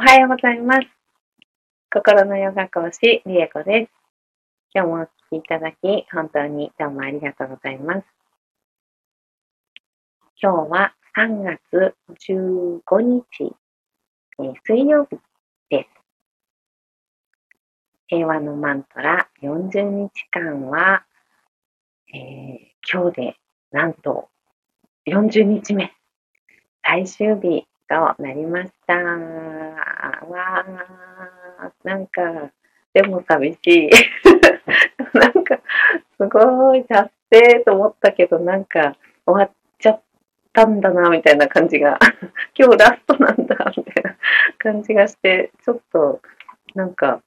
おはようございます。心のヨガ講師、リエコです。今日もお聞きいただき、本当にどうもありがとうございます。今日は3月15日、えー、水曜日です。平和のマントラ40日間は、えー、今日でなんと40日目、最終日となりました。わー、なんか、でも寂しい。なんか、すごい達成と思ったけど、なんか、終わっちゃったんだな、みたいな感じが、今日ラストなんだ、みたいな感じがして、ちょっと、なんか、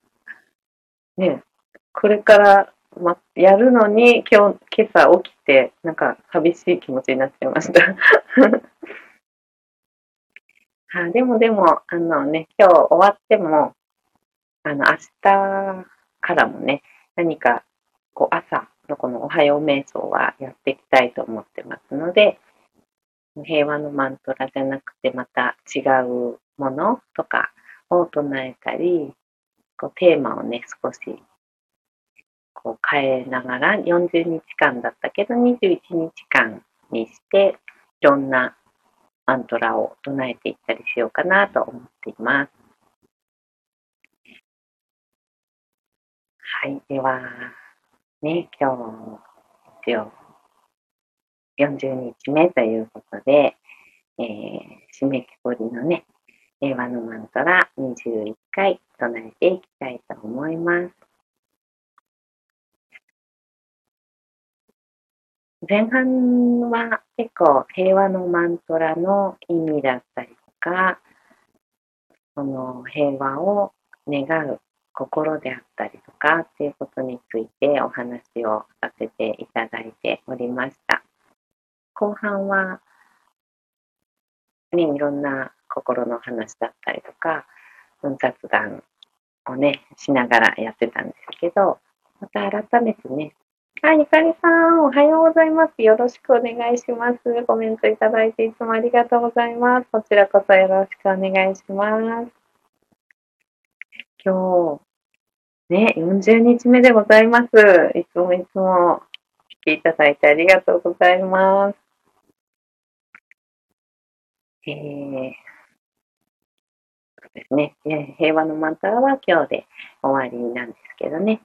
ね、これからま、やるのに今日、今朝起きて、なんか寂しい気持ちになっちゃいました。はでもでも、あのね、今日終わっても、あの、明日からもね、何か、こう、朝のこのおはよう瞑想はやっていきたいと思ってますので、平和のマントラじゃなくて、また違うものとかを唱えたり、こうテーマをね、少しこう変えながら40日間だったけど21日間にしていろんなマントラを唱えていったりしようかなと思っています。はい、では、ね、今日、一応、40日目ということで、えー、締めくくりのね、令和のマントラ21回唱えていきたいと思います。前半は結構平和のマントラの意味だったりとか、その平和を願う心であったりとかっていうことについてお話をさせていただいておりました。後半は、ね、いろんな心の話だったりとか、雑談をね、しながらやってたんですけど、また改めてね、はい、ゆかりさん、おはようございます。よろしくお願いします。コメントいただいていつもありがとうございます。こちらこそよろしくお願いします。今日、ね、40日目でございます。いつもいつも来ていただいてありがとうございます。えー、そうですね、平和のマントラは今日で終わりなんですけどね。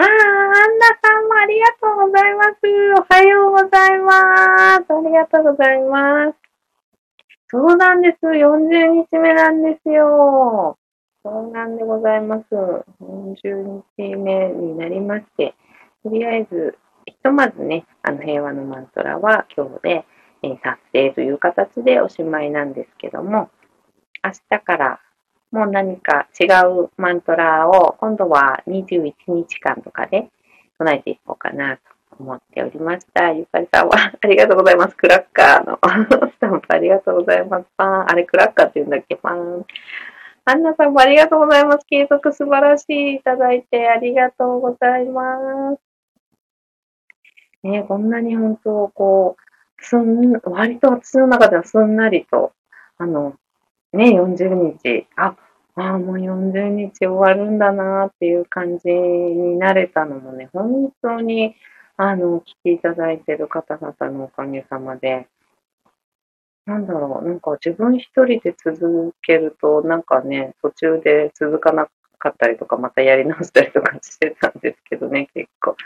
ああ、アンナさんもありがとうございます。おはようございます。ありがとうございます。そうなんです。40日目なんですよ。そうなんでございます。40日目になりまして、とりあえず、ひとまずね、あの平和のマントラは今日で、えー、達成という形でおしまいなんですけども、明日からもう何か違うマントラを今度は21日間とかで唱えていこうかなと思っておりました。ゆかりさんはありがとうございます。クラッカーの スタンプありがとうございます。パン。あれクラッカーって言うんだっけ？パン。アンナさんもありがとうございます。継続素晴らしいいただいてありがとうございます。ねこんなに本当、こう、すん、割と私の中ではすんなりと、あの、ね、40日、あ、あもう40日終わるんだなっていう感じになれたのもね、本当に、あの、聞きいただいてる方々のおかげさまで、なんだろう、なんか自分一人で続けると、なんかね、途中で続かなかったりとか、またやり直したりとかしてたんですけどね、結構。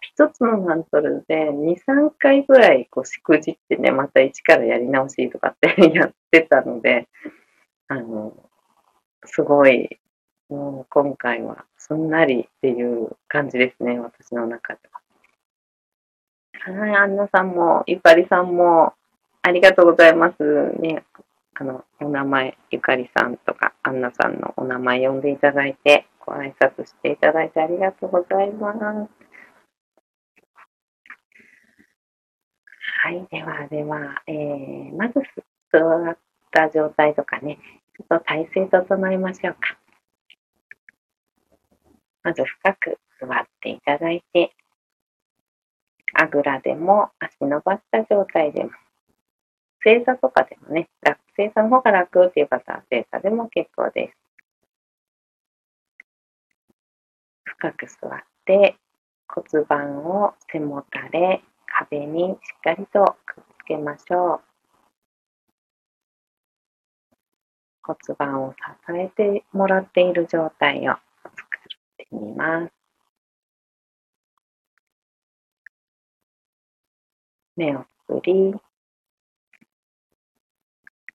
一つのマントルで2、3回ぐらいこうしくじってね、また一からやり直しとかってやってたので、あの、すごい、もう今回はすんなりっていう感じですね、私の中では。はい、アンナさんも、ゆかりさんも、ありがとうございます。ね、あの、お名前、ゆかりさんとか、アンナさんのお名前呼んでいただいて、ご挨拶していただいてありがとうございます。はい、ではでは、えー、まず座った状態とかね、ちょっと体勢整えましょうか。まず深く座っていただいて、あぐらでも足伸ばした状態でも、正座とかでもね、正座の方が楽っていう方は正座でも結構です。深く座って骨盤を背もたれ、壁にしっかりとくっつけましょう。骨盤を支えてもらっている状態を作ってみます。目をつぶり、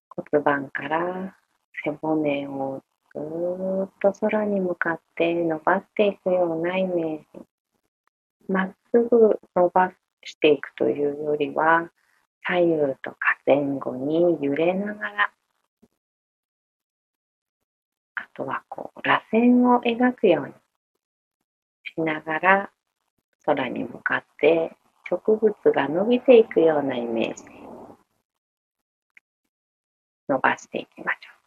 骨盤から背骨をずっと空に向かって伸ばしていくようなイメージ。まっすぐ伸ばしていくというよりは、左右とか前後に揺れながら、とはこう、螺旋を描くようにしながら、空に向かって植物が伸びていくようなイメージで伸ばしていきましょう。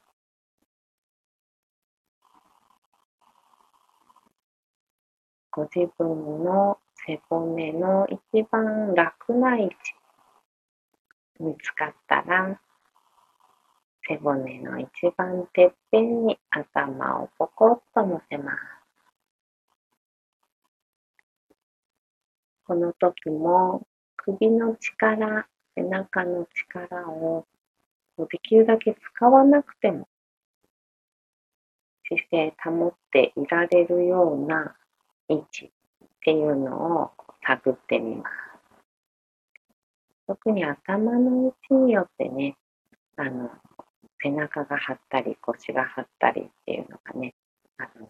ご自分の背骨の一番楽な位置見つかったら背骨の一番てっぺんに頭をポコッと乗せます。この時も首の力、背中の力をできるだけ使わなくても姿勢保っていられるような位置っていうのを探ってみます。特に頭の位置によってね、あの、背中が張ったり腰が張ったりっていうのがね、あの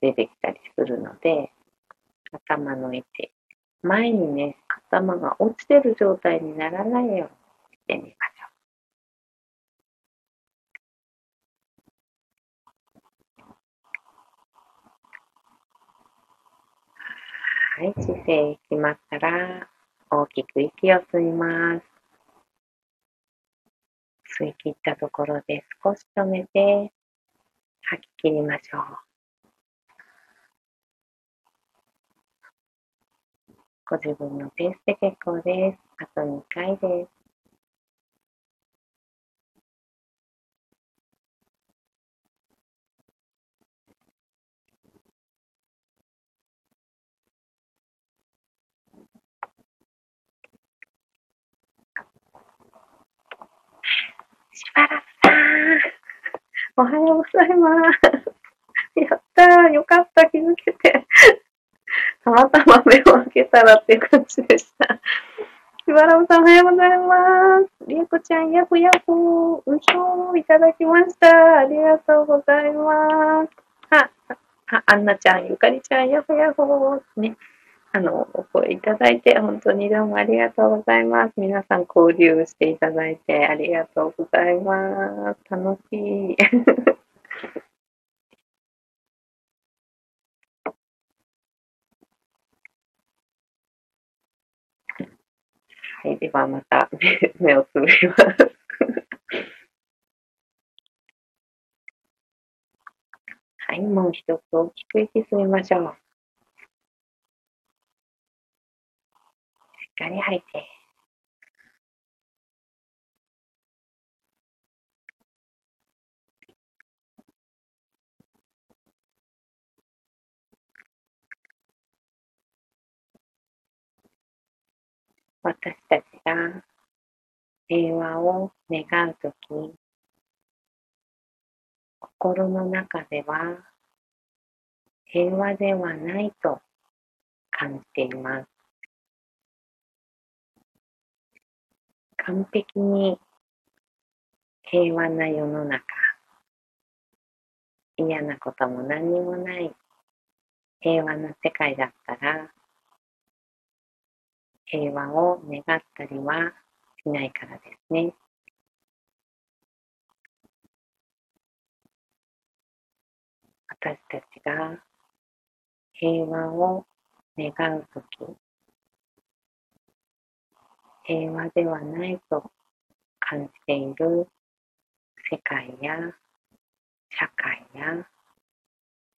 出てきたりするので、頭の位置、前にね、頭が落ちてる状態にならないようにしてみましょう。はい、姿勢決まったら、大きく息を吸います。吸い切ったところで少し止めて、吐き切りましょう。ご自分のペースで結構です。あと2回です。あらくさん。おはようございます。やったー。よかった。気づけて。たまたま目を開けたらっていう感じでした。しばらくさん、おはようございます。りえこちゃん、やほやほー。うひょー、いただきました。ありがとうございます。あ、あ、あんなちゃん、ゆかりちゃん、やほやほー。ね。あの、お声いただいて、本当にどうもありがとうございます。皆さん交流していただいてありがとうございます。楽しい。はい、ではまた目をつぶります。はい、もう一つ大きく息吸いましょう。かり吐いて。私たちが平和を願うとき、心の中では平和ではないと感じています。完璧に平和な世の中、嫌なことも何にもない平和な世界だったら、平和を願ったりはしないからですね。私たちが平和を願うとき、平和ではないと感じている世界や社会や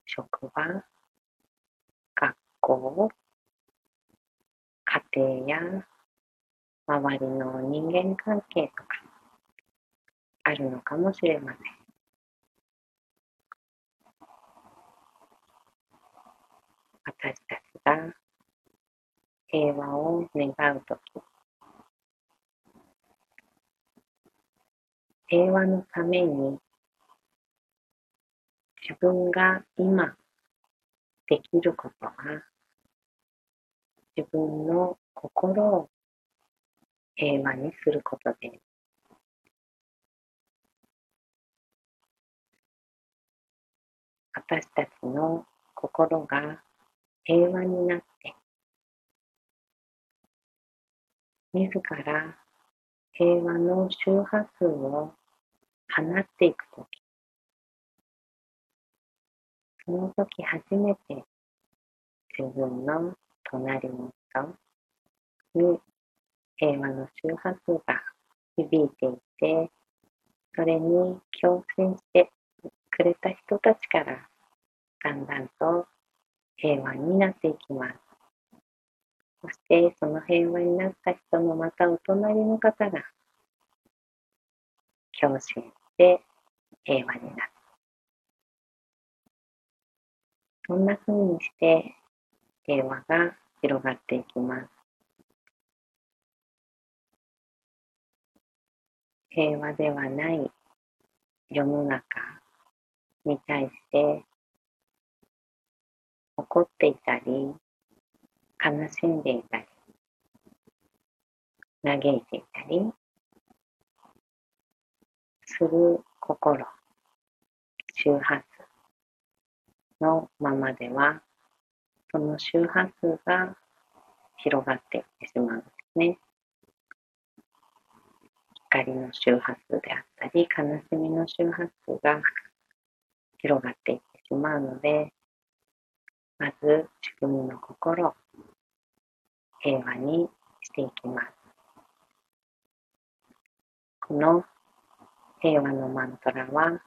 職場、学校、家庭や周りの人間関係とかあるのかもしれません。私たちが平和を願うとき、平和のために自分が今できることは自分の心を平和にすることです。私たちの心が平和になって自ら平和の周波数を放っていくとき、その時初めて自分の隣の人に平和の周波数が響いていて、それに共振してくれた人たちからだんだんと平和になっていきます。そしてその平和になった人のまたお隣の方が共振て平和になる。そんな風にして平和が広がっていきます。平和ではない世の中に対して怒っていたり悲しんでいたり嘆いていたりする心周波数のままではその周波数が広がっていってしまうんですね。光の周波数であったり、悲しみの周波数が広がっていってしまうので、まず自分の心、平和にしていきます。この平和のマントラは、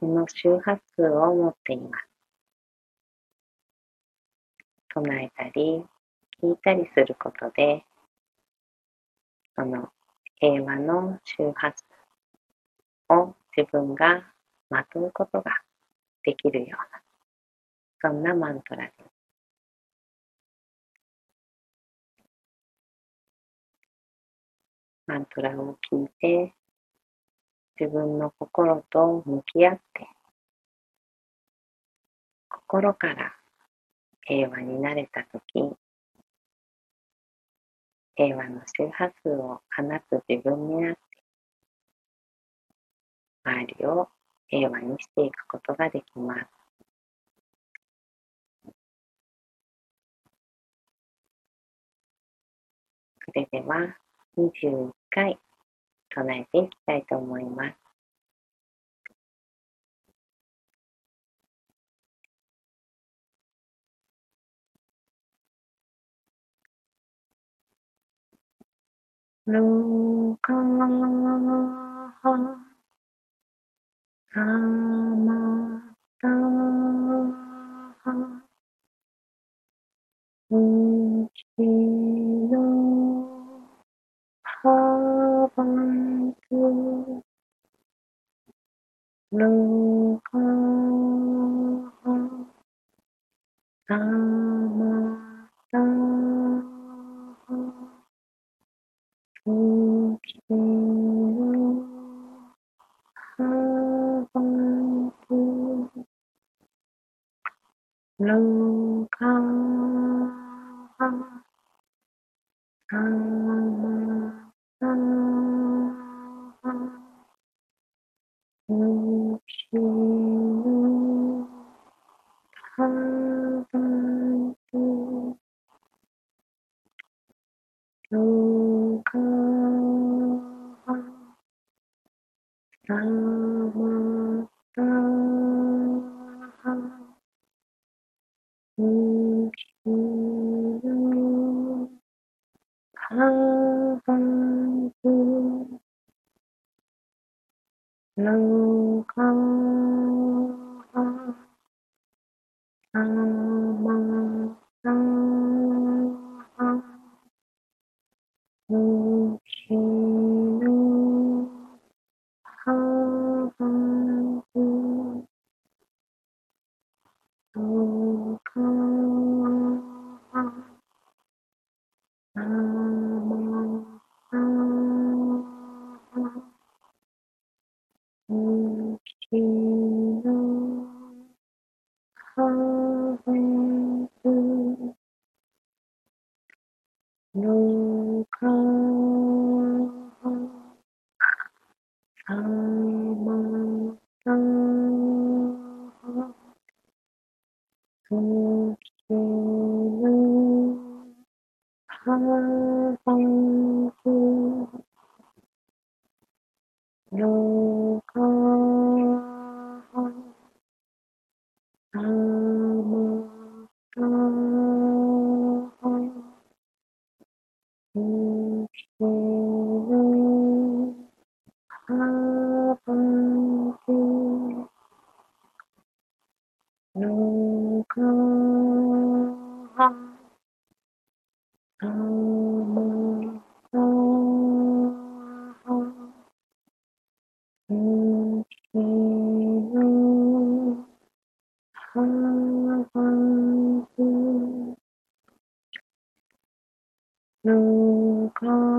その周波数を持っています。唱えたり、聞いたりすることで、その平和の周波数を自分がまとうことができるような、そんなマントラです。マントラを聞いて、自分の心と向き合って、心から平和になれたとき、平和の周波数を放つ自分になって、周りを平和にしていくことができます。それでは21回唱えていきたいと思います。ロカハサマタハウキロさ Loka Sama 如果。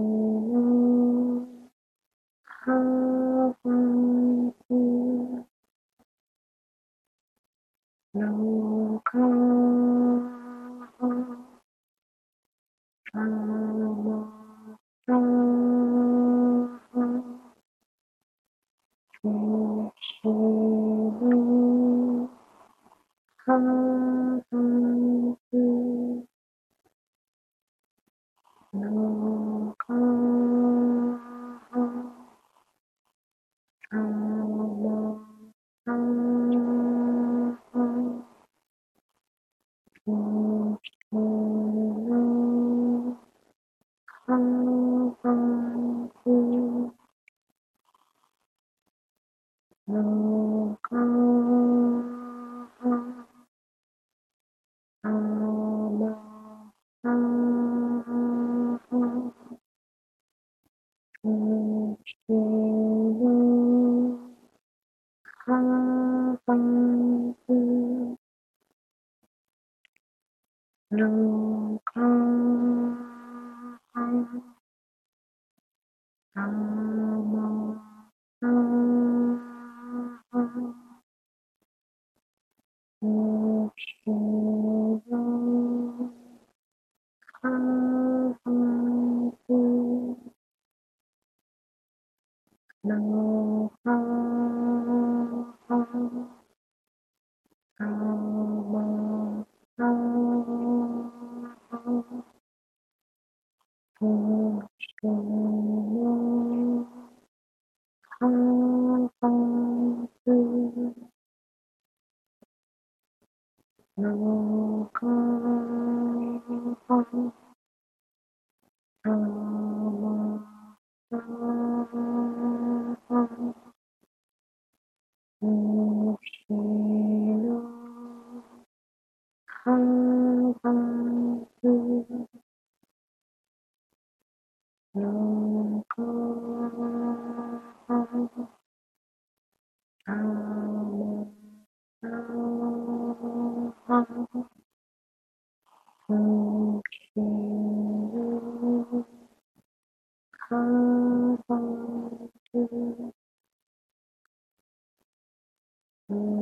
Mm-hmm. No. no, no, no. Mm-hmm. Mm.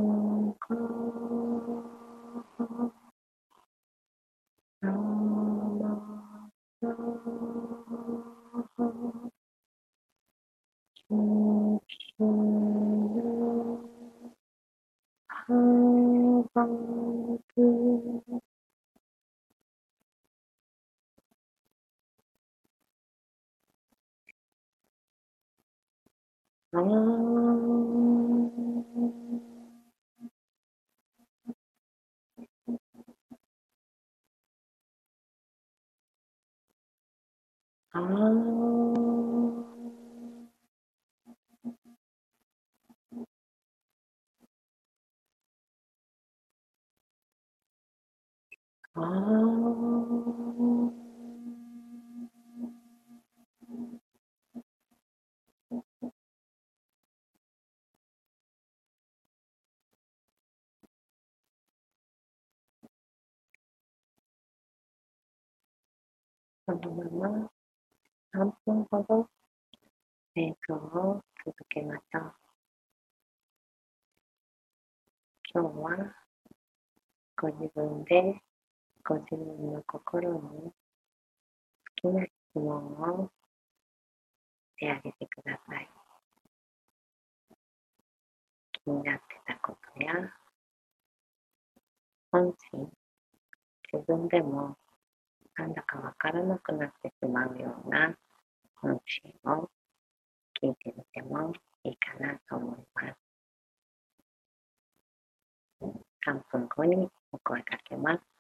そのまま3分ほど？瞑想を続けましょう。今日はご自分でご自分の心に好きな質問をしてあげてください。気になってたことや本心、自分でもなんだかわからなくなってしまうような音声を聞いてみてもいいかなと思います。3分後にお声かけます。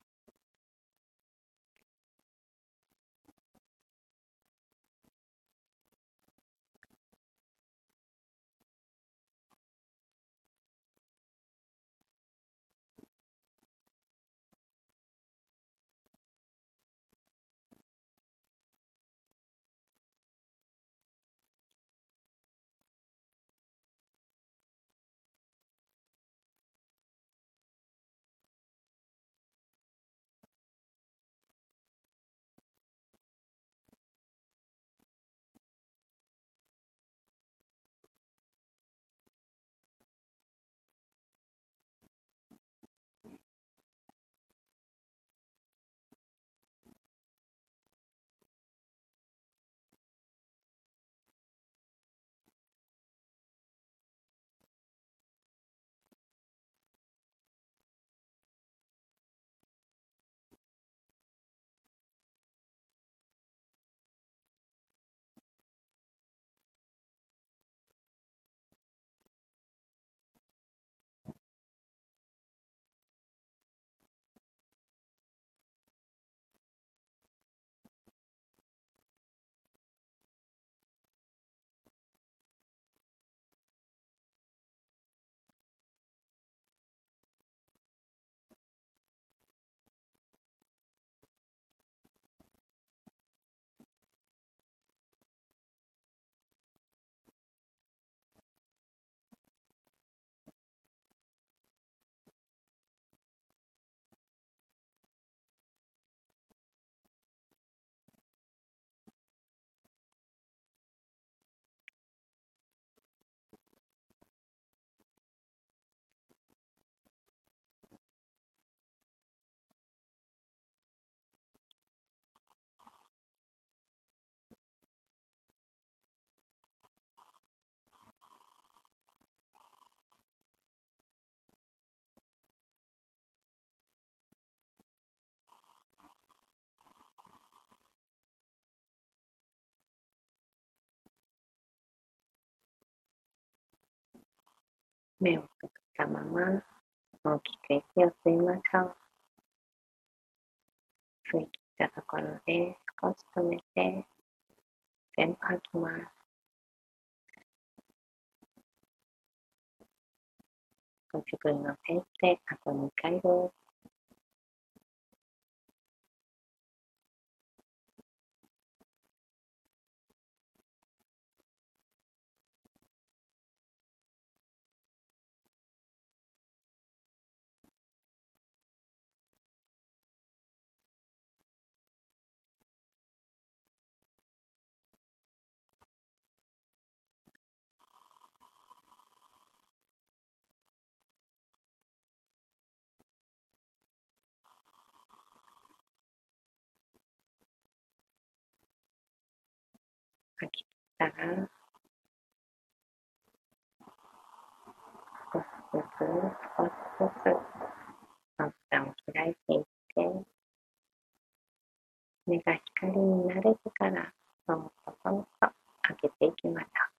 目を閉じたまま大きく息を吸いましょう。吸い切ったところで少し止めて全部吐きます。ご自分のペースであと2回です。吐きたら、少しずつ少しずつまぶたを開いていって、目が光に慣れてから、そもそもと開けていきましょう。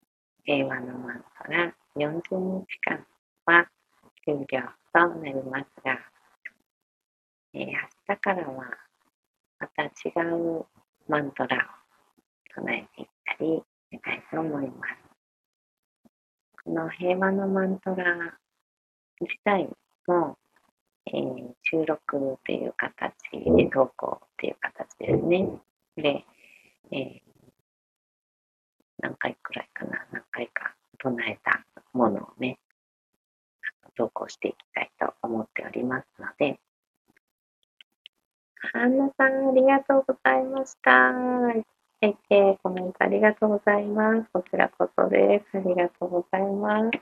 平和のマントラ40日間は終了となりますが、えー、明日からはまた違うマントラを唱えていったりしたいと思います。この平和のマントラ自体も、えー、収録という形で投稿という形ですね。で、えー、何回くらいかな、何回か唱えたものをね、投稿していきたいと思っておりますので、ハンナさん、ありがとうございました。えー、コメントありがとうございます。こちらこそです。ありがとうございます。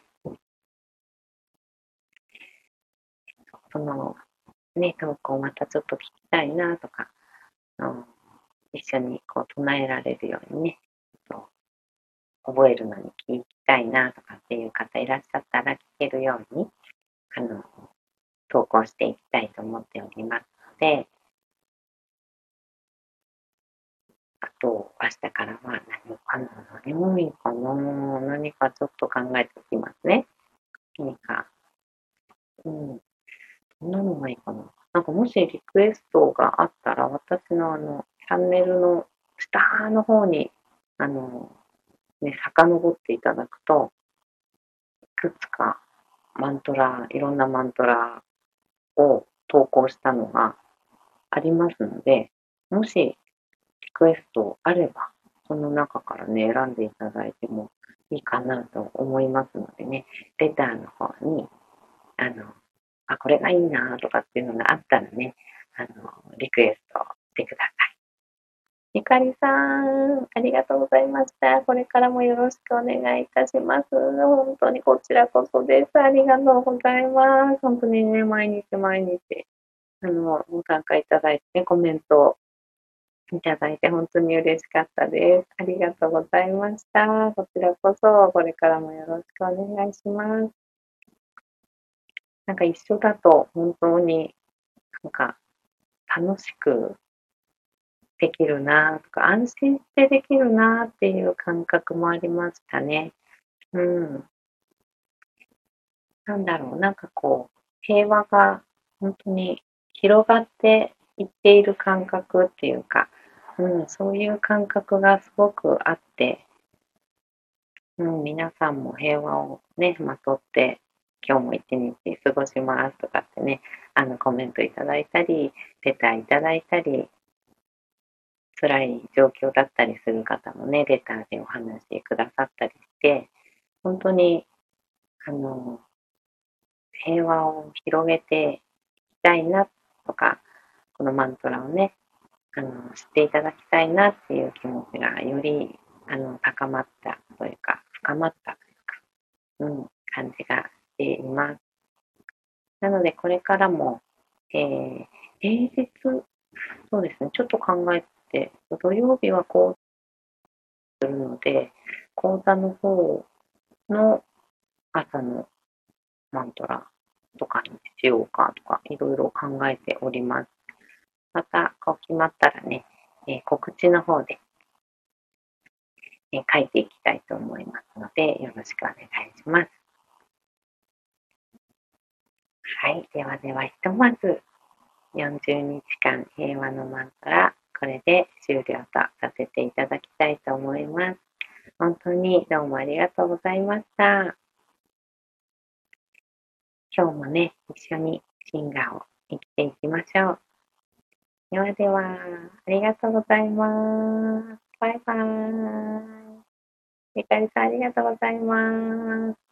その、ね、投稿またちょっと聞きたいなとか、一緒にこう唱えられるようにね、覚えるのに聞きたいなとかっていう方いらっしゃったら聞けるように、あの、投稿していきたいと思っておりますので、あと、明日からは何かな何もいいかな何かちょっと考えておきますね。何か、うん。どんなのがいいかななんかもしリクエストがあったら、私のあの、チャンネルの下の方に、あの、ね、遡っていただくと、いくつかマントラ、いろんなマントラを投稿したのがありますので、もしリクエストあれば、その中からね、選んでいただいてもいいかなと思いますのでね、レターの方に、あの、あ、これがいいなとかっていうのがあったらね、あの、リクエストしてください。ゆかりさん、ありがとうございました。これからもよろしくお願いいたします。本当にこちらこそです。ありがとうございます。本当にね、毎日毎日、あの、ご参加いただいて、コメントいただいて本当に嬉しかったです。ありがとうございました。こちらこそ、これからもよろしくお願いします。なんか一緒だと本当になんか楽しくできるなとか、安心してできるなっていう感覚もありましたね。うん。なんだろう、なんかこう、平和が本当に広がっていっている感覚っていうか、うん、そういう感覚がすごくあって、うん、皆さんも平和をね、まとって、今日も一日過ごしますとかってね、あのコメントいただいたり、レタいただいたり、辛い状況だったりする方もね、レターでお話しくださったりして、本当に、あの、平和を広げていきたいなとか、このマントラをね、あの、知っていただきたいなっていう気持ちがより、あの、高まったというか、深まったというか、うん、感じがしています。なので、これからも、えー、平日、そうですね、ちょっと考え、土曜日はこうするので、講座の方の朝のマントラとかにしようかとか、いろいろ考えております。また、こう決まったらね、えー、告知の方で、えー、書いていきたいと思いますので、よろしくお願いします。はい。ではでは、ひとまず、40日間平和のマントラこれで終了とさせていただきたいと思います。本当にどうもありがとうございました。今日もね、一緒にシンガーを生きていきましょう。ではでは、ありがとうございます。バイバーイ。ゆかりさんありがとうございます。